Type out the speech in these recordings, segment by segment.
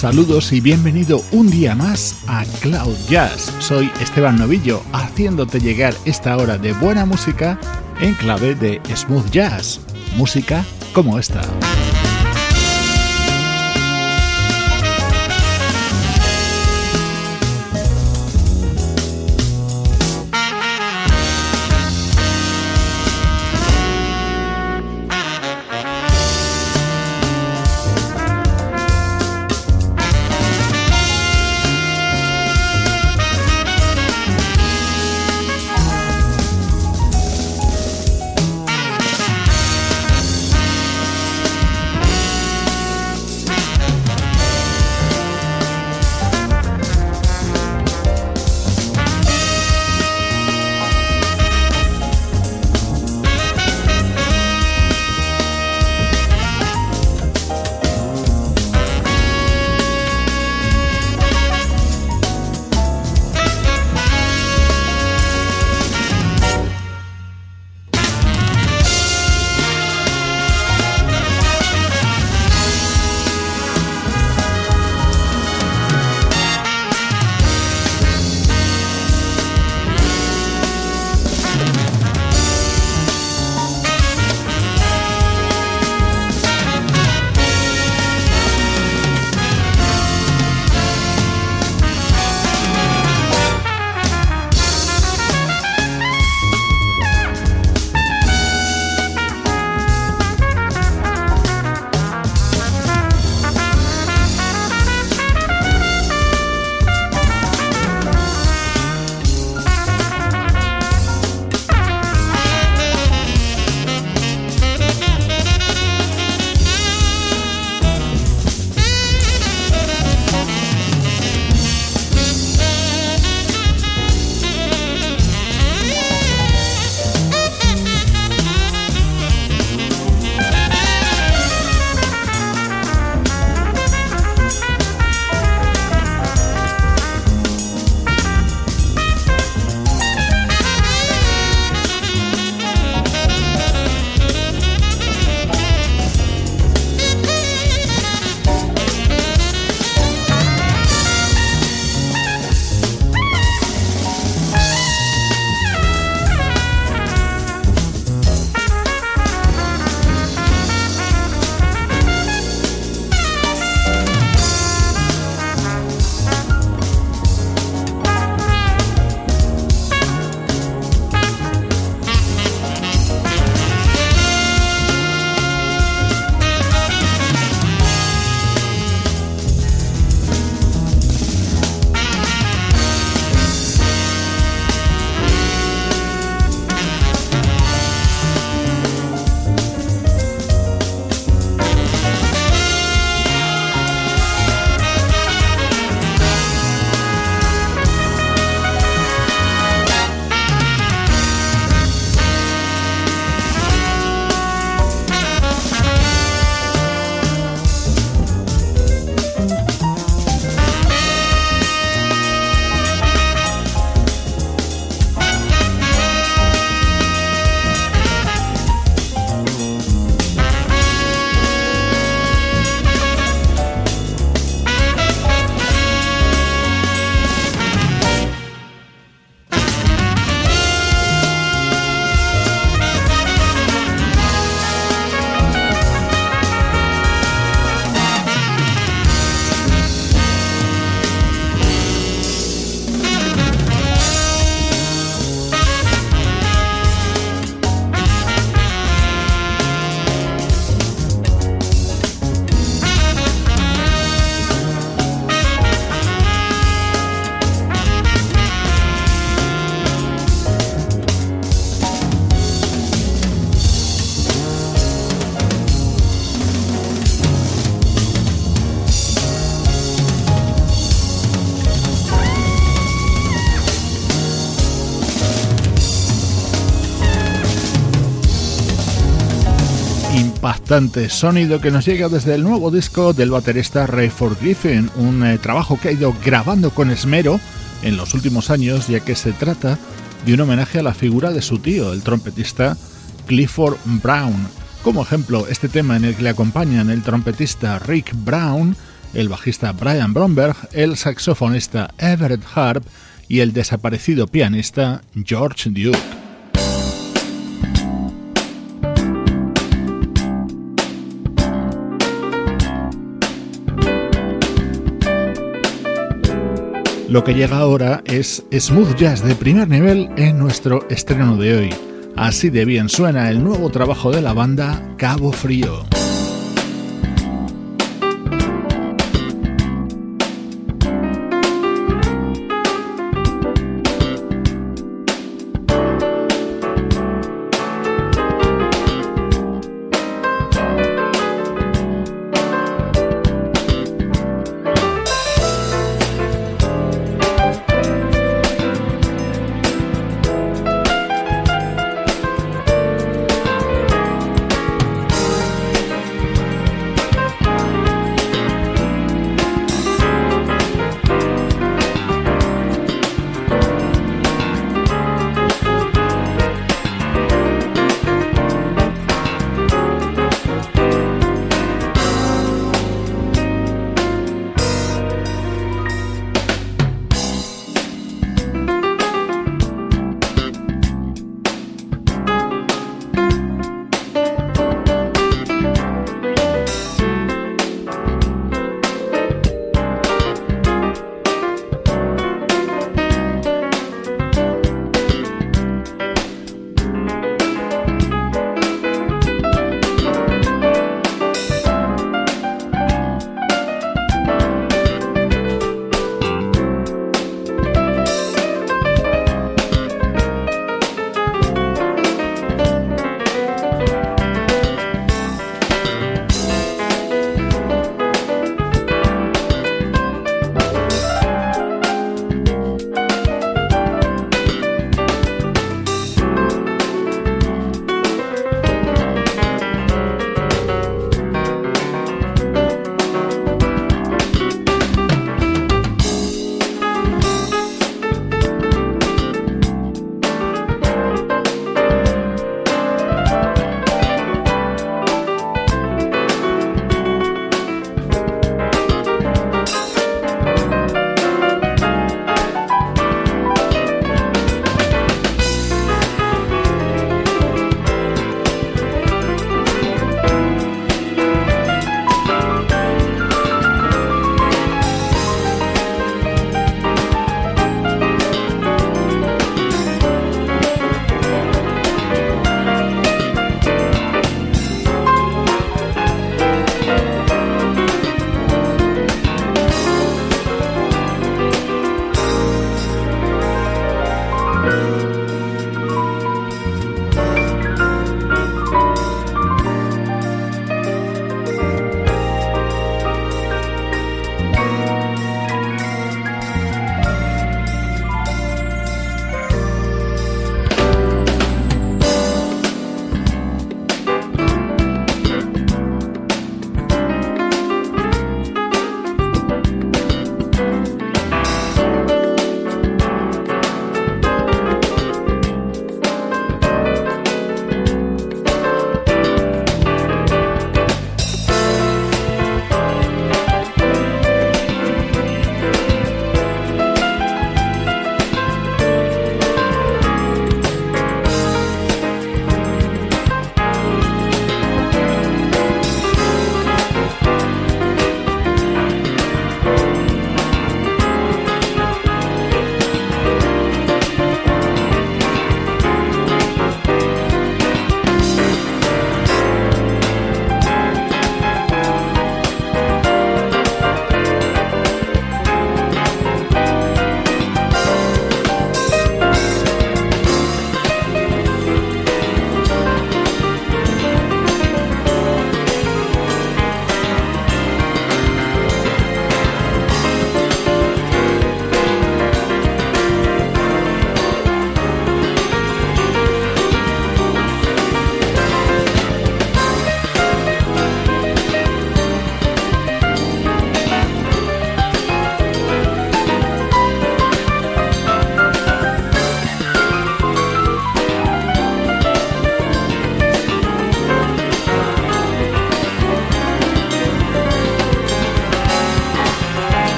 Saludos y bienvenido un día más a Cloud Jazz. Soy Esteban Novillo, haciéndote llegar esta hora de buena música en clave de smooth jazz. Música como esta. Bastante sonido que nos llega desde el nuevo disco del baterista Rayford Griffin, un eh, trabajo que ha ido grabando con esmero en los últimos años, ya que se trata de un homenaje a la figura de su tío, el trompetista Clifford Brown. Como ejemplo, este tema en el que le acompañan el trompetista Rick Brown, el bajista Brian Bromberg, el saxofonista Everett Harp y el desaparecido pianista George Duke. Lo que llega ahora es smooth jazz de primer nivel en nuestro estreno de hoy. Así de bien suena el nuevo trabajo de la banda Cabo Frío.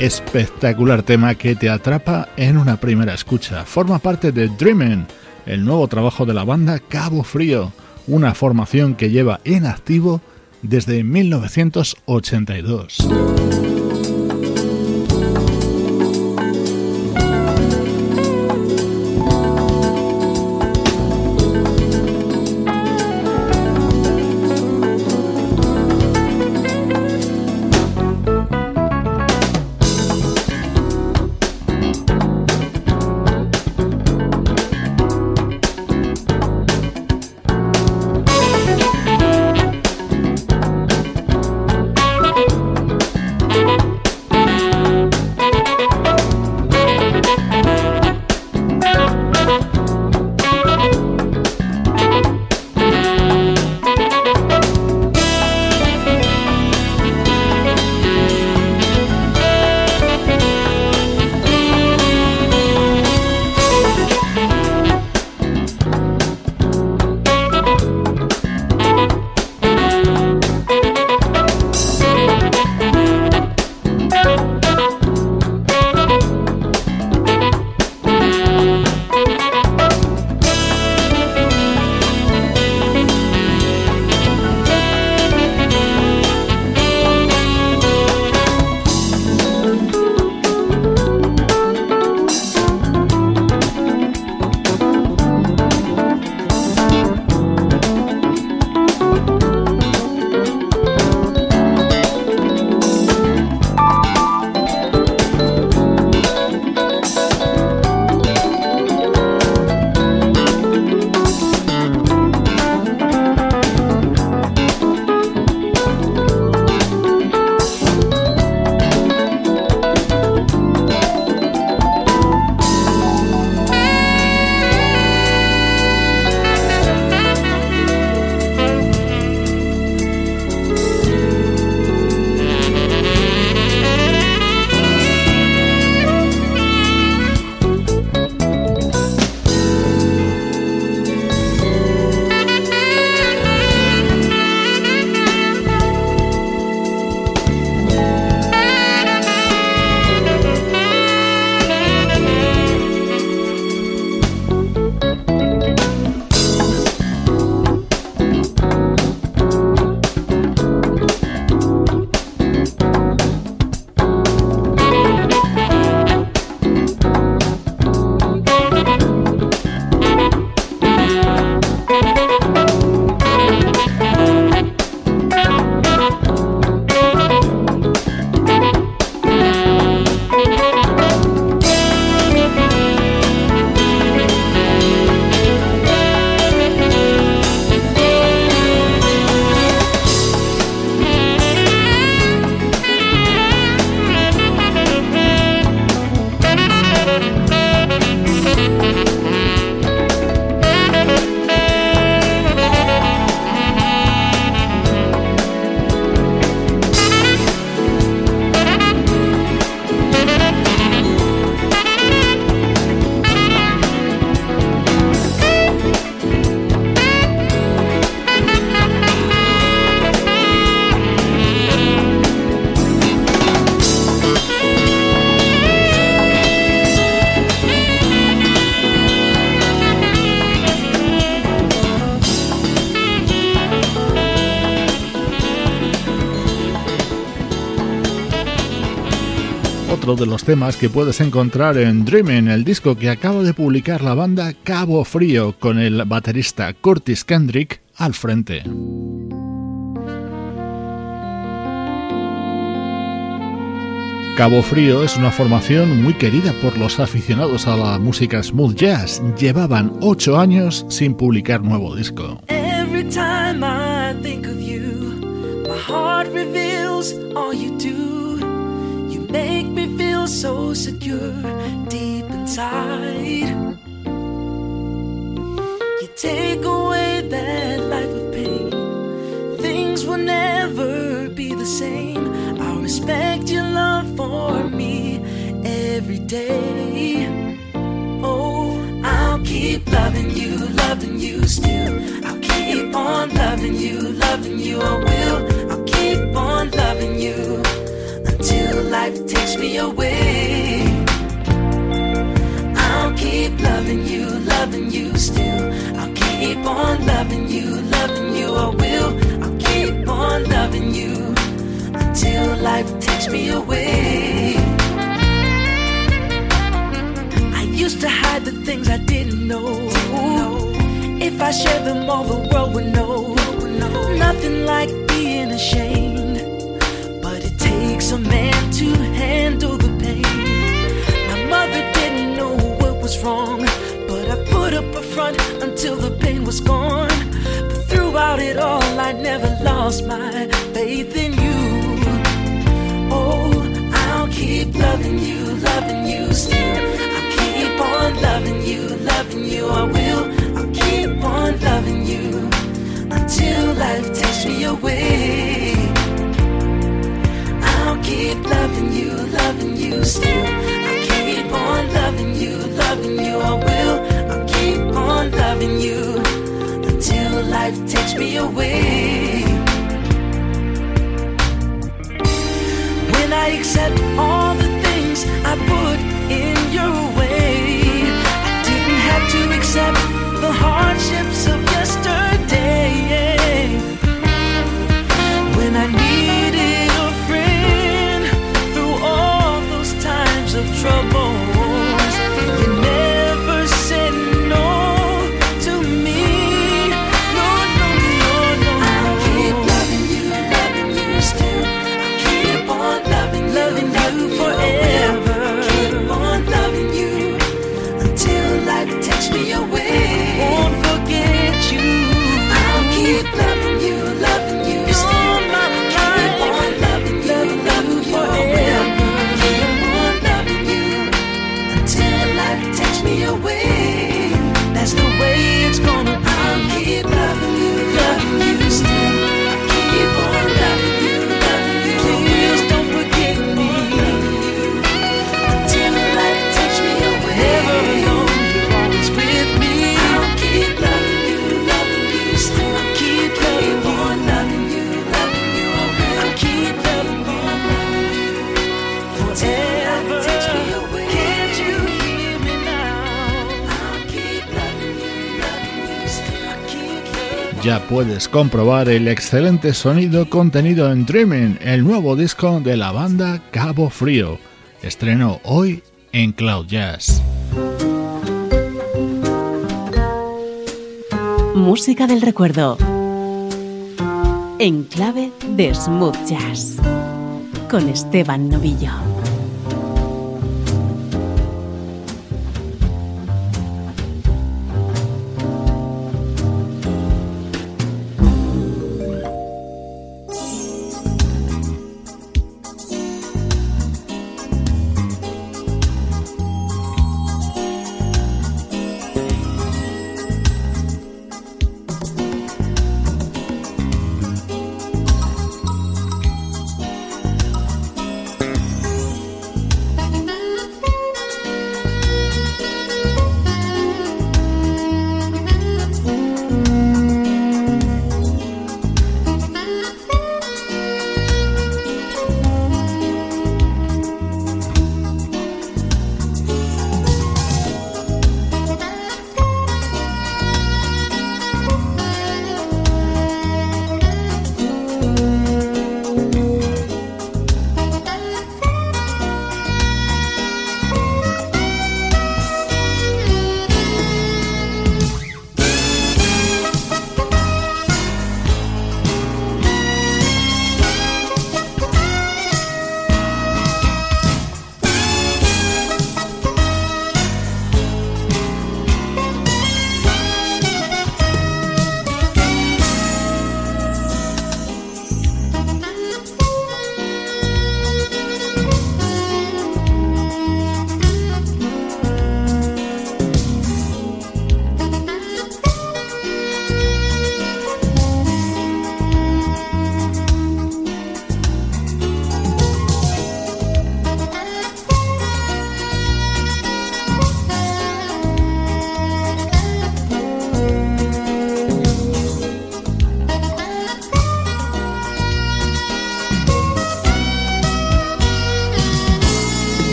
Espectacular tema que te atrapa en una primera escucha. Forma parte de Dreamin', el nuevo trabajo de la banda Cabo Frío, una formación que lleva en activo desde 1982. De los temas que puedes encontrar en Dreaming, el disco que acaba de publicar la banda Cabo Frío con el baterista Curtis Kendrick al frente. Cabo Frío es una formación muy querida por los aficionados a la música smooth jazz. Llevaban ocho años sin publicar nuevo disco. Make me feel so secure deep inside. You take away that life of pain, things will never be the same. I respect your love for me every day. Oh, I'll keep loving you, loving you still. I'll keep on loving you, loving you. I will. I'll keep on loving you till life takes me away. I'll keep loving you, loving you still. I'll keep on loving you, loving you. I will. I'll keep on loving you until life takes me away. I used to hide the things I didn't know. If I shared them, all the world would know. Nothing like being ashamed, a man to handle the pain. My mother didn't know what was wrong, but I put up a front until the pain was gone. But throughout it all, I never lost my faith in you. Oh, I'll keep loving you, loving you still. I'll keep on loving you, loving you. I will. I'll keep on loving you until life takes me away. Keep loving you, loving you still. I'll keep on loving you, loving you. I will. I'll keep on loving you until life takes me away. When I accept all the things I put in your way, I didn't have to accept the hardships of yesterday. trouble. Ya puedes comprobar el excelente sonido contenido en Dreaming, el nuevo disco de la banda Cabo Frío. Estrenó hoy en Cloud Jazz. Música del recuerdo. En clave de smooth jazz. Con Esteban Novillo.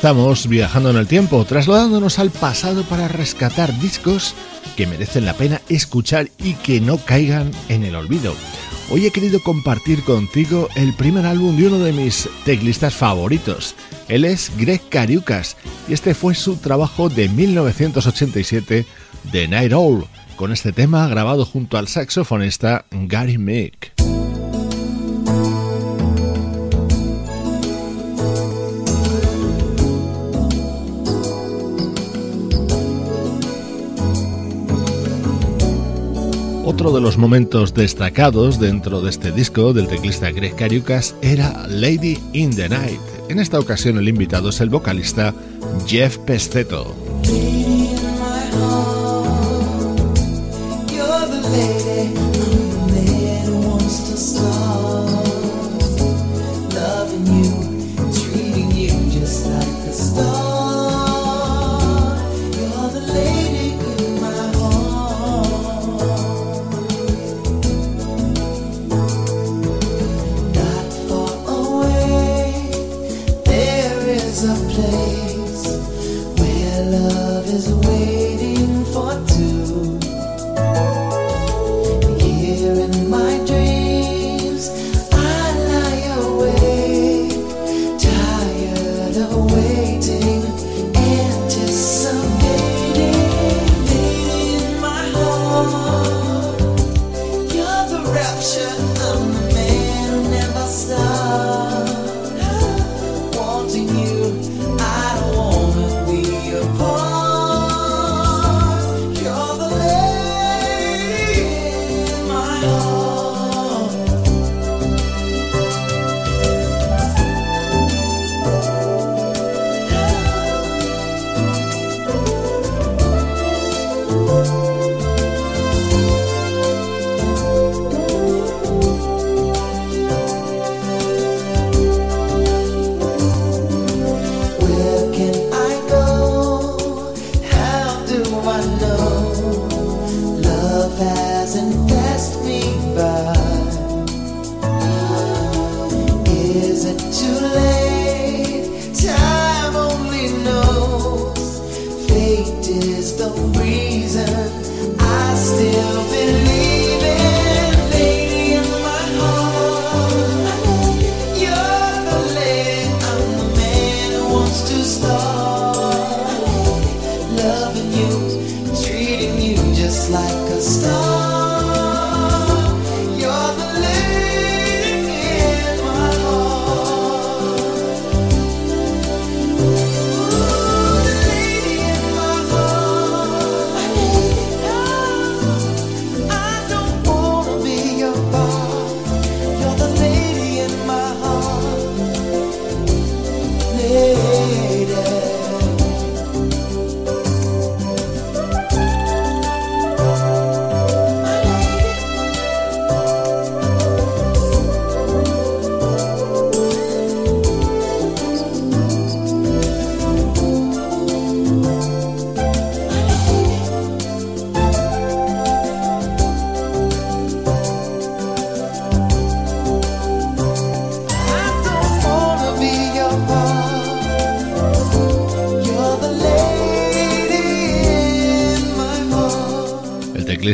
Estamos viajando en el tiempo, trasladándonos al pasado para rescatar discos que merecen la pena escuchar y que no caigan en el olvido. Hoy he querido compartir contigo el primer álbum de uno de mis teclistas favoritos. Él es Greg Cariucas y este fue su trabajo de 1987, The Night Owl, con este tema grabado junto al saxofonista Gary Mick. Otro de los momentos destacados dentro de este disco del teclista Greg Cariucas era Lady in the Night. En esta ocasión el invitado es el vocalista Jeff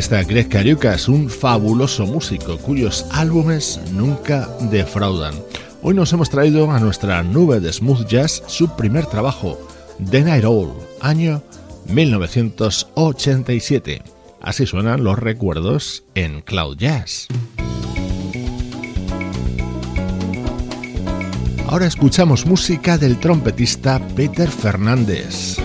Greg Cariucas, un fabuloso músico cuyos álbumes nunca defraudan. Hoy nos hemos traído a nuestra nube de smooth jazz su primer trabajo, The Night Owl, año 1987. Así suenan los recuerdos en Cloud Jazz. Ahora escuchamos música del trompetista Peter Fernández.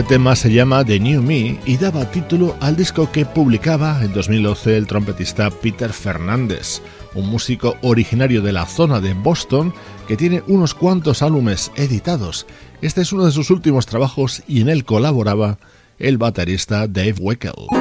Este tema se llama The New Me y daba título al disco que publicaba en 2012 el trompetista Peter Fernández, un músico originario de la zona de Boston que tiene unos cuantos álbumes editados. Este es uno de sus últimos trabajos y en él colaboraba el baterista Dave Weckel.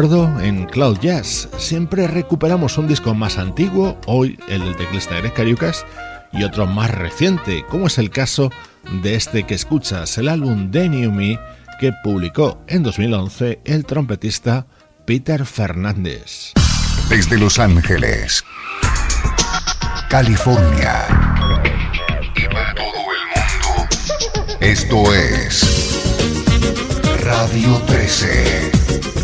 Recuerdo en Cloud Jazz. Siempre recuperamos un disco más antiguo, hoy el del teclista Eric Cariucas, y otro más reciente, como es el caso de este que escuchas, el álbum The New Me, que publicó en 2011 el trompetista Peter Fernández. Desde Los Ángeles, California y para todo el mundo, esto es Radio 13.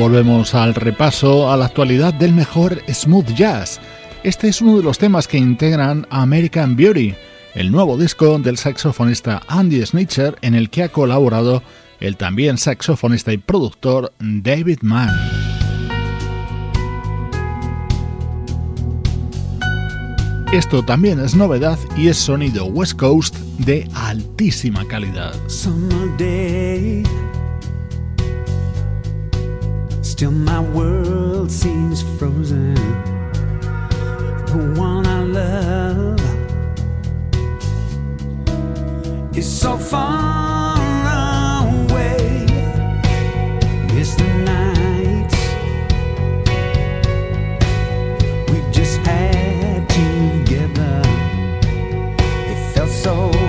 volvemos al repaso a la actualidad del mejor smooth jazz. Este es uno de los temas que integran American Beauty, el nuevo disco del saxofonista Andy Snitcher en el que ha colaborado el también saxofonista y productor David Mann. Esto también es novedad y es sonido West Coast de altísima calidad. Still, my world seems frozen. The one I love is so far away. Miss the nights we just had together. It felt so.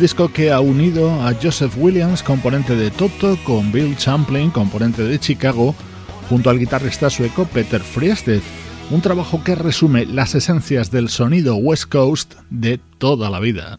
disco que ha unido a Joseph Williams, componente de Toto, con Bill Champlin, componente de Chicago, junto al guitarrista sueco Peter Friested, un trabajo que resume las esencias del sonido West Coast de toda la vida.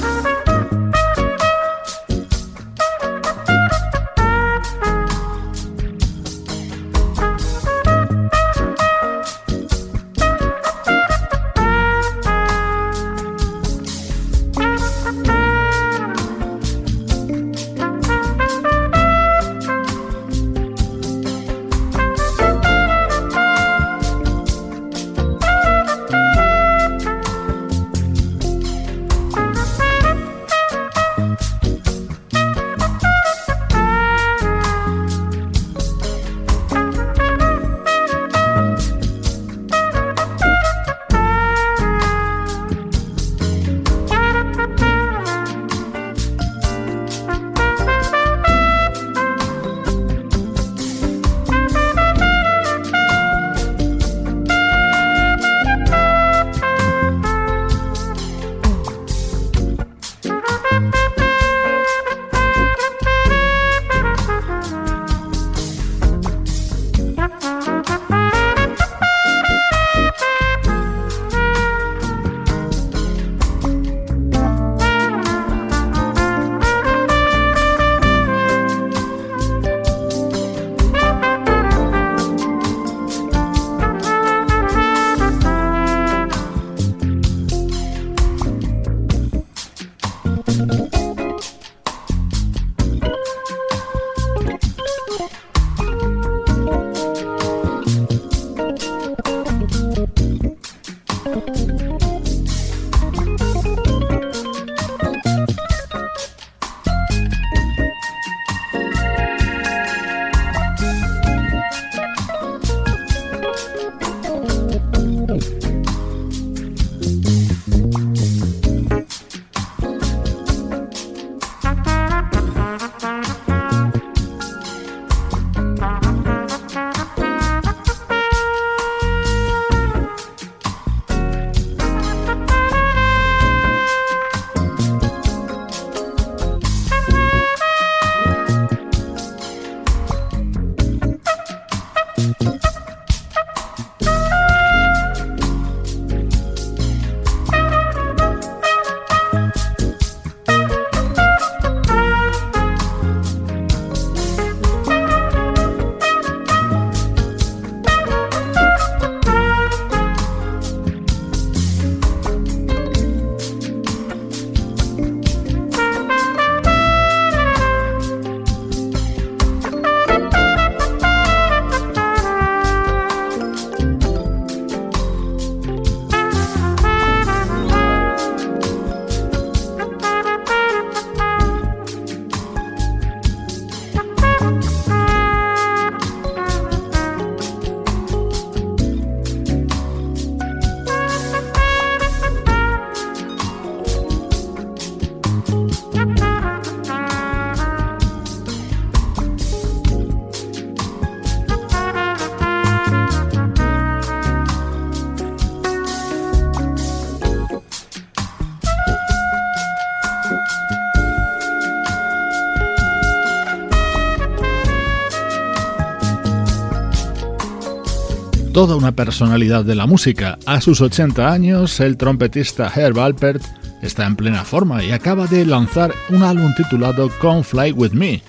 Toda una personalidad de la música. A sus 80 años, el trompetista Herb Alpert está en plena forma y acaba de lanzar un álbum titulado Come Fly With Me,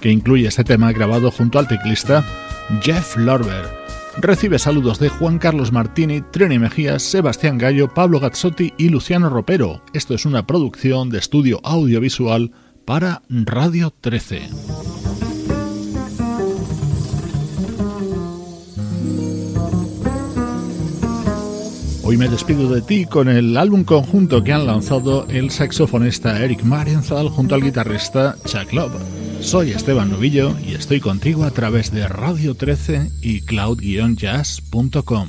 que incluye este tema grabado junto al teclista Jeff Lorber. Recibe saludos de Juan Carlos Martini, Trini Mejías, Sebastián Gallo, Pablo Gazzotti y Luciano Ropero. Esto es una producción de estudio audiovisual para Radio 13. Hoy me despido de ti con el álbum conjunto que han lanzado el saxofonista Eric Marienthal junto al guitarrista Chuck Love. Soy Esteban Novillo y estoy contigo a través de Radio 13 y cloud-jazz.com.